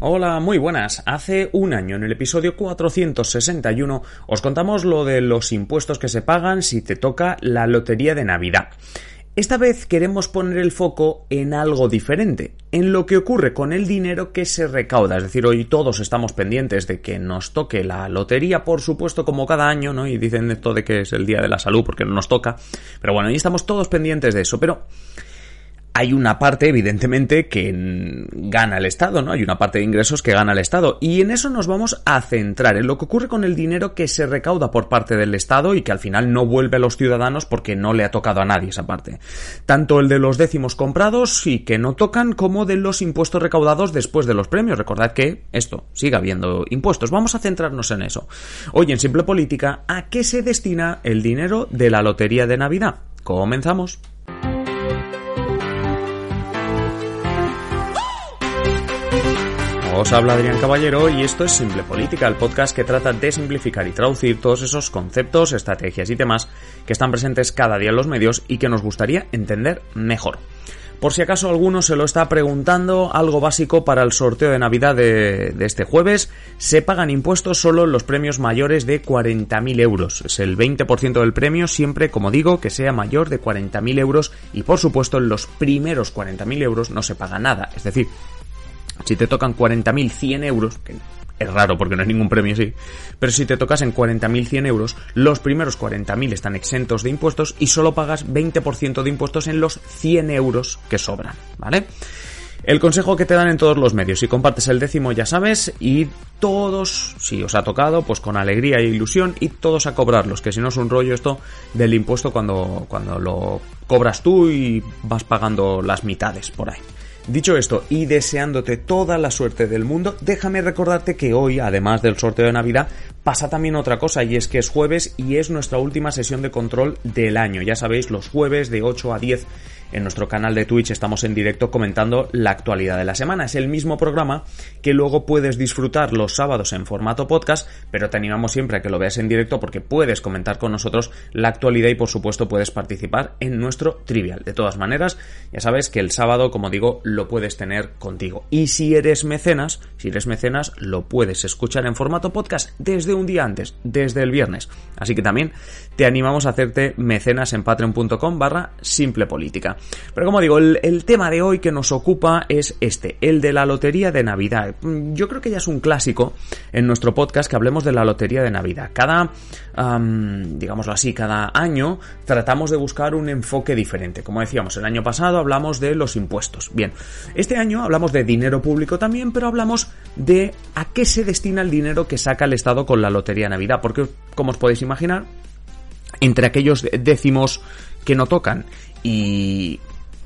Hola, muy buenas. Hace un año, en el episodio 461, os contamos lo de los impuestos que se pagan si te toca la lotería de Navidad. Esta vez queremos poner el foco en algo diferente, en lo que ocurre con el dinero que se recauda. Es decir, hoy todos estamos pendientes de que nos toque la lotería, por supuesto, como cada año, ¿no? Y dicen esto de que es el día de la salud porque no nos toca. Pero bueno, hoy estamos todos pendientes de eso. Pero hay una parte, evidentemente, que gana el Estado, ¿no? Hay una parte de ingresos que gana el Estado. Y en eso nos vamos a centrar, en lo que ocurre con el dinero que se recauda por parte del Estado y que al final no vuelve a los ciudadanos porque no le ha tocado a nadie esa parte. Tanto el de los décimos comprados y que no tocan, como de los impuestos recaudados después de los premios. Recordad que esto sigue habiendo impuestos. Vamos a centrarnos en eso. Hoy en Simple Política, ¿a qué se destina el dinero de la Lotería de Navidad? Comenzamos. Os habla Adrián Caballero y esto es Simple Política, el podcast que trata de simplificar y traducir todos esos conceptos, estrategias y temas que están presentes cada día en los medios y que nos gustaría entender mejor. Por si acaso alguno se lo está preguntando, algo básico para el sorteo de Navidad de, este jueves, se pagan impuestos solo en los premios mayores de 40.000 euros. Es el 20% del premio, siempre, como digo, que sea mayor de 40.000 euros y por supuesto en los primeros 40.000 euros no se paga nada. Es decir, si te tocan 40.100 euros, que es raro porque no es ningún premio así, pero si te tocas en 40.100 euros, los primeros 40.000 están exentos de impuestos y solo pagas 20% de impuestos en los 100 euros que sobran, ¿vale? El consejo que te dan en todos los medios, si compartes el décimo ya sabes, y todos, si os ha tocado, pues con alegría e ilusión, y todos a cobrarlos, que si no es un rollo esto del impuesto cuando, cuando lo cobras tú y vas pagando las mitades por ahí. Dicho esto, y deseándote toda la suerte del mundo, déjame recordarte que hoy, además del sorteo de Navidad, pasa también otra cosa, y es que es jueves y es nuestra última sesión de control del año. Ya sabéis, los jueves de 8 a 10 en nuestro canal de Twitch estamos en directo comentando la actualidad de la semana. Es el mismo programa que luego puedes disfrutar los sábados en formato podcast, pero te animamos siempre a que lo veas en directo porque puedes comentar con nosotros la actualidad y por supuesto puedes participar en nuestro trivial. De todas maneras, ya sabes que el sábado, como digo, lo puedes tener contigo. Y si eres mecenas, si eres mecenas, lo puedes escuchar en formato podcast desde un día antes, desde el viernes. Así que también te animamos a hacerte mecenas en patreon.com barra simple política. Pero como digo, el, tema de hoy que nos ocupa es este, el de la lotería de Navidad. Yo creo que ya es un clásico en nuestro podcast que hablemos de la lotería de Navidad. Cada, digámoslo así, cada año tratamos de buscar un enfoque diferente. Como decíamos, el año pasado hablamos de los impuestos. Bien, este año hablamos de dinero público también, pero hablamos de a qué se destina el dinero que saca el Estado con la lotería de Navidad. Porque, como os podéis imaginar, entre aquellos décimos que no tocan y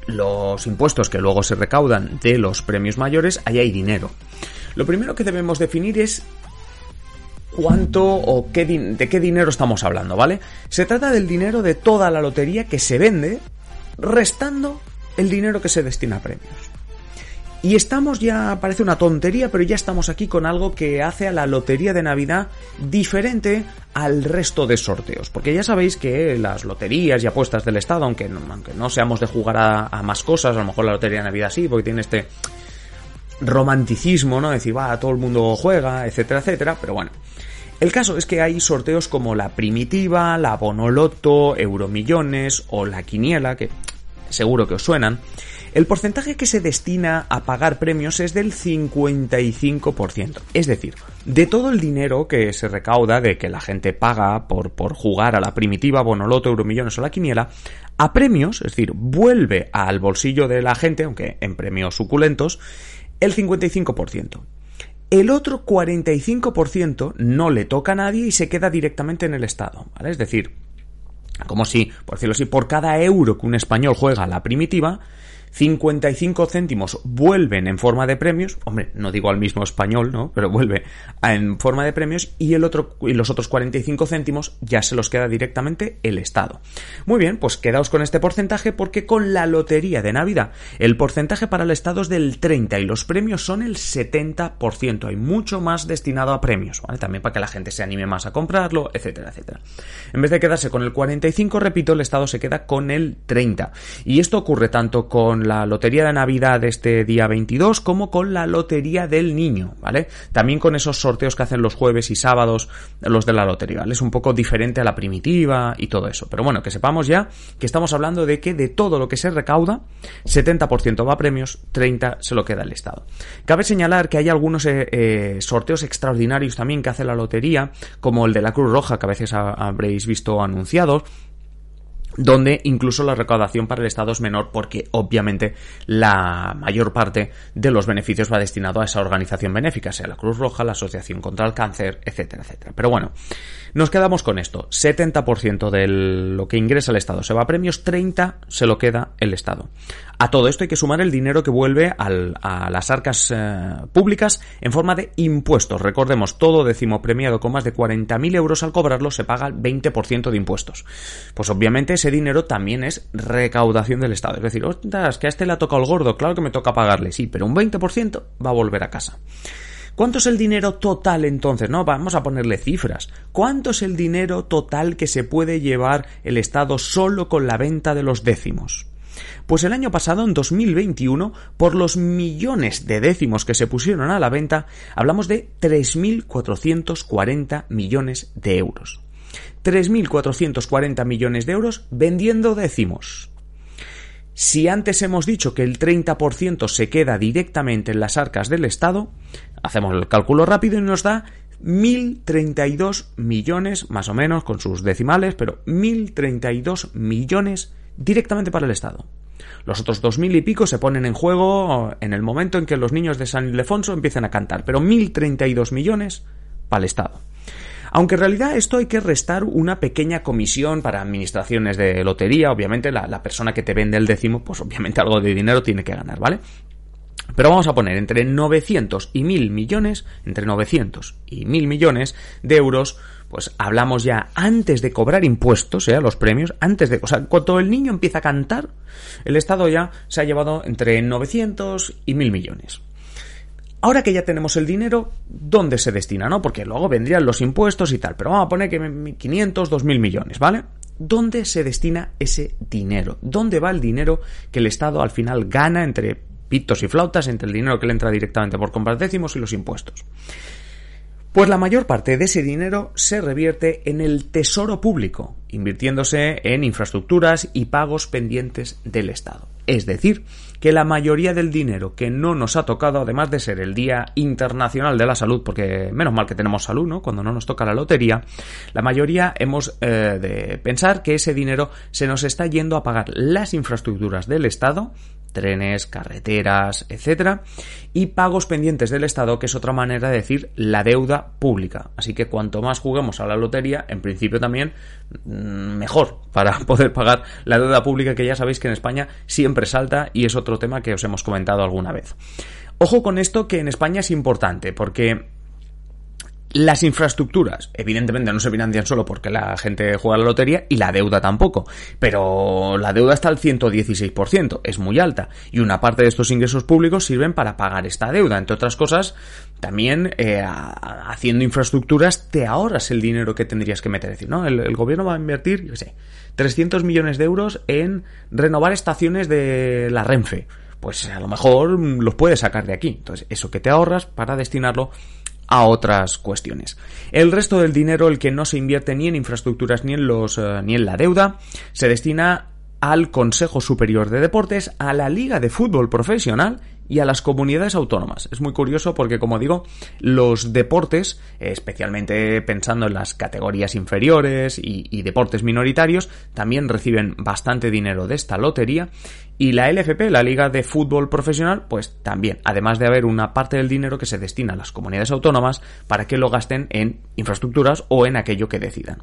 los impuestos que luego se recaudan de los premios mayores, ahí hay dinero. Lo primero que debemos definir es cuánto o qué de qué dinero estamos hablando, ¿vale? Se trata del dinero de toda la lotería que se vende, restando el dinero que se destina a premios. Y estamos ya, parece una tontería, pero ya estamos aquí con algo que hace a la lotería de Navidad diferente al resto de sorteos. Porque ya sabéis que las loterías y apuestas del Estado, aunque no, aunque no seamos de jugar a, más cosas, a lo mejor la lotería de Navidad sí, porque tiene este romanticismo, ¿no? Decir, va, todo el mundo juega, etcétera, etcétera, pero bueno. El caso es que hay sorteos como la Primitiva, la Bonoloto, Euromillones o la Quiniela, que seguro que os suenan, el porcentaje que se destina a pagar premios es del 55%. Es decir, de todo el dinero que se recauda de que la gente paga por, por jugar a la primitiva Bonoloto, Euromillones o la Quiniela, a premios, es decir, vuelve al bolsillo de la gente, aunque en premios suculentos, el 55%. El otro 45% no le toca a nadie y se queda directamente en el Estado. Es decir, como si, por decirlo así, por cada euro que un español juega a la primitiva, 55 céntimos vuelven en forma de premios, hombre, no digo al mismo español, ¿no? Pero vuelve en forma de premios y el otro los otros 45 céntimos ya se los queda directamente el Estado. Muy bien, pues quedaos con este porcentaje porque con la lotería de Navidad el porcentaje para el Estado es del 30 y los premios son el 70%. Hay mucho más destinado a premios. También para que la gente se anime más a comprarlo, etcétera, etcétera. En vez de quedarse con el 45, repito, el Estado se queda con el 30. Y esto ocurre tanto con la lotería de Navidad de este día 22 como con la lotería del niño, ¿vale? También con esos sorteos que hacen los jueves y sábados los de la lotería, ¿vale? Es un poco diferente a la primitiva y todo eso. Pero bueno, que sepamos ya que estamos hablando de que de todo lo que se recauda, 70% va a premios, 30% se lo queda el Estado. Cabe señalar que hay algunos eh, eh, sorteos extraordinarios también que hace la lotería, como el de la Cruz Roja, que a veces habréis visto anunciados, donde incluso la recaudación para el Estado es menor porque obviamente la mayor parte de los beneficios va destinado a esa organización benéfica, sea la Cruz Roja, la Asociación contra el Cáncer, etcétera, etcétera. Pero bueno, nos quedamos con esto. 70% de lo que ingresa el Estado se va a premios, 30% se lo queda el Estado. A todo esto hay que sumar el dinero que vuelve a las arcas eh, públicas en forma de impuestos. Recordemos, todo décimo premiado con más de 40.000 euros al cobrarlo se paga el 20% de impuestos. Pues obviamente ese dinero también es recaudación del Estado. Es decir, ostras, que a este le ha tocado el gordo, claro que me toca pagarle, sí, pero un 20% va a volver a casa. ¿Cuánto es el dinero total entonces? No, vamos a ponerle cifras. ¿Cuánto es el dinero total que se puede llevar el Estado solo con la venta de los décimos? Pues el año pasado, en 2021, por los millones de décimos que se pusieron a la venta, hablamos de 3.440 millones de euros. 3.440 millones de euros vendiendo décimos. Si antes hemos dicho que el 30% se queda directamente en las arcas del Estado, hacemos el cálculo rápido y nos da 1.032 millones, más o menos, con sus decimales, pero 1.032 millones directamente para el Estado. Los otros dos mil y pico se ponen en juego en el momento en que los niños de San Ildefonso empiecen a cantar, pero 1.032 millones para el Estado. Aunque en realidad esto hay que restar una pequeña comisión para administraciones de lotería, obviamente la, persona que te vende el décimo, pues obviamente algo de dinero tiene que ganar, ¿vale? Pero vamos a poner entre 900 y 1000 millones, entre 900 y 1000 millones de euros, pues hablamos ya antes de cobrar impuestos, ¿eh? los premios, antes de, o sea, cuando el niño empieza a cantar, el Estado ya se ha llevado entre 900 y 1000 millones. Ahora que ya tenemos el dinero, ¿dónde se destina, no? Porque luego vendrían los impuestos y tal, pero vamos a poner que 500, 2000 millones, ¿vale? ¿Dónde se destina ese dinero? ¿Dónde va el dinero que el Estado al final gana entre pitos y flautas entre el dinero que le entra directamente por comprar décimos y los impuestos. Pues la mayor parte de ese dinero se revierte en el tesoro público, invirtiéndose en infraestructuras y pagos pendientes del Estado. Es decir, que la mayoría del dinero que no nos ha tocado, además de ser el Día Internacional de la Salud, porque menos mal que tenemos salud, ¿no? Cuando no nos toca la lotería, la mayoría hemos eh, de pensar que ese dinero se nos está yendo a pagar las infraestructuras del Estado, trenes, carreteras, etcétera, y pagos pendientes del Estado, que es otra manera de decir la deuda pública. Así que cuanto más juguemos a la lotería, en principio también mm, mejor para poder pagar la deuda pública que ya sabéis que en España siempre salta y es otro tema que os hemos comentado alguna vez. Ojo con esto que en España es importante porque las infraestructuras, evidentemente, no se financian solo porque la gente juega la lotería y la deuda tampoco. Pero la deuda está al 116%, es muy alta. Y una parte de estos ingresos públicos sirven para pagar esta deuda. Entre otras cosas, también eh, haciendo infraestructuras te ahorras el dinero que tendrías que meter. Es decir, ¿no? El, gobierno va a invertir, yo sé, 300 millones de euros en renovar estaciones de la Renfe. Pues a lo mejor los puedes sacar de aquí. Entonces, eso que te ahorras para destinarlo a otras cuestiones. El resto del dinero, el que no se invierte ni en infraestructuras ni en los eh, ni en la deuda, se destina al Consejo Superior de Deportes, a la Liga de Fútbol Profesional y a las comunidades autónomas. Es muy curioso porque, como digo, los deportes, especialmente pensando en las categorías inferiores y, y, deportes minoritarios, también reciben bastante dinero de esta lotería Y la LFP, la Liga de Fútbol Profesional, pues también, además de haber una parte del dinero que se destina a las comunidades autónomas para que lo gasten en infraestructuras o en aquello que decidan.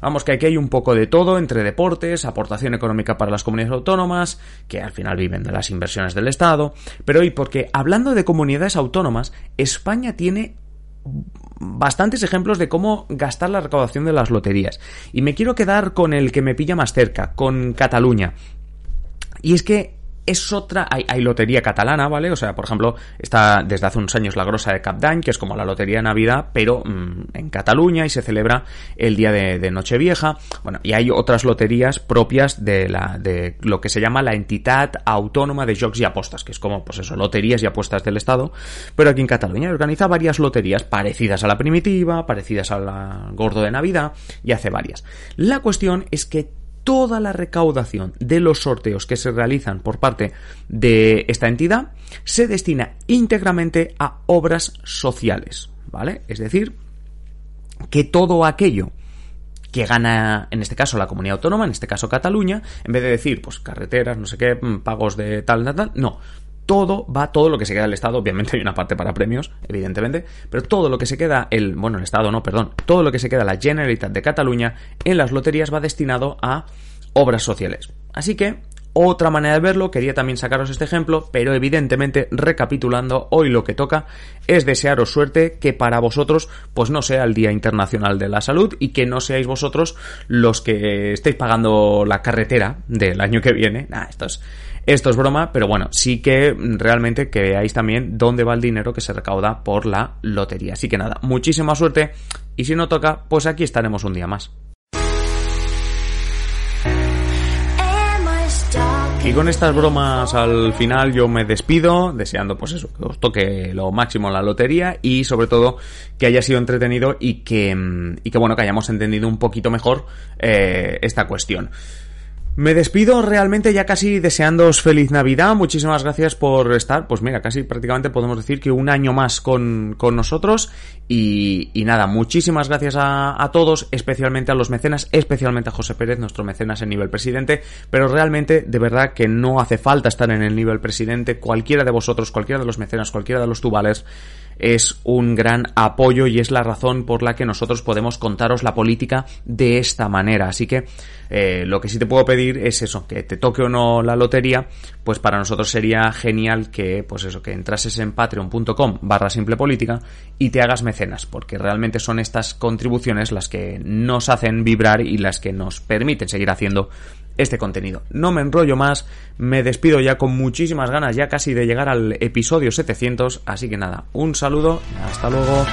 Vamos, que aquí hay un poco de todo entre deportes, aportación económica para las comunidades autónomas, que al final viven de las inversiones del Estado, pero hoy porque hablando de comunidades autónomas, España tiene bastantes ejemplos de cómo gastar la recaudación de las loterías. Y me quiero quedar con el que me pilla más cerca, con Cataluña. Y es que es otra, hay, lotería catalana, ¿vale? O sea, por ejemplo, está desde hace unos años la Grosa de Capdany, que es como la lotería de Navidad, pero mm, en Cataluña y se celebra el día de, Nochevieja. Bueno, y hay otras loterías propias de la, de lo que se llama la entidad autónoma de jocs y apostas, que es como, pues eso, loterías y apuestas del Estado, pero aquí en Cataluña organiza varias loterías parecidas a la primitiva, parecidas a la Gordo de Navidad, y hace varias. La cuestión es que toda la recaudación de los sorteos que se realizan por parte de esta entidad se destina íntegramente a obras sociales, ¿vale? Es decir, que todo aquello que gana, en este caso, la comunidad autónoma, en este caso Cataluña, en vez de decir, pues carreteras, no sé qué, mm, pagos de tal, tal, tal, no, todo va, todo lo que se queda el Estado, obviamente hay una parte para premios, evidentemente, pero todo lo que se queda el, bueno, el Estado no, perdón, todo lo que se queda la Generalitat de Cataluña en las loterías va destinado a obras sociales. Así que, otra manera de verlo, quería también sacaros este ejemplo, pero evidentemente, recapitulando, hoy lo que toca es desearos suerte, que para vosotros, pues no sea el Día Internacional de la Salud y que no seáis vosotros los que estéis pagando la carretera del año que viene. Nah, esto es, esto es broma, pero bueno, sí que realmente que veáis también dónde va el dinero que se recauda por la lotería. Así que nada, muchísima suerte y si no toca, pues aquí estaremos un día más. Y con estas bromas al final yo me despido, deseando pues eso, que os toque lo máximo la lotería y sobre todo que haya sido entretenido y que, y que bueno, que hayamos entendido un poquito mejor eh, esta cuestión. Me despido realmente ya casi deseándoos feliz Navidad. Muchísimas gracias por estar. Pues mira, casi prácticamente podemos decir que un año más con, con nosotros. Y, nada, muchísimas gracias a, a, todos, especialmente a los mecenas, especialmente a José Pérez, nuestro mecenas en nivel presidente. Pero realmente, de verdad que no hace falta estar en el nivel presidente. Cualquiera de vosotros, cualquiera de los mecenas, cualquiera de los tubales es un gran apoyo y es la razón por la que nosotros podemos contaros la política de esta manera. Así que eh, lo que sí te puedo pedir es eso, que te toque o no la lotería, pues para nosotros sería genial que, pues eso, que entrases en patreon.com barra simple política y te hagas mecenas, porque realmente son estas contribuciones las que nos hacen vibrar y las que nos permiten seguir haciendo este contenido. No me enrollo más, me despido ya con muchísimas ganas ya casi de llegar al episodio 700, así que nada, un saludo, hasta luego.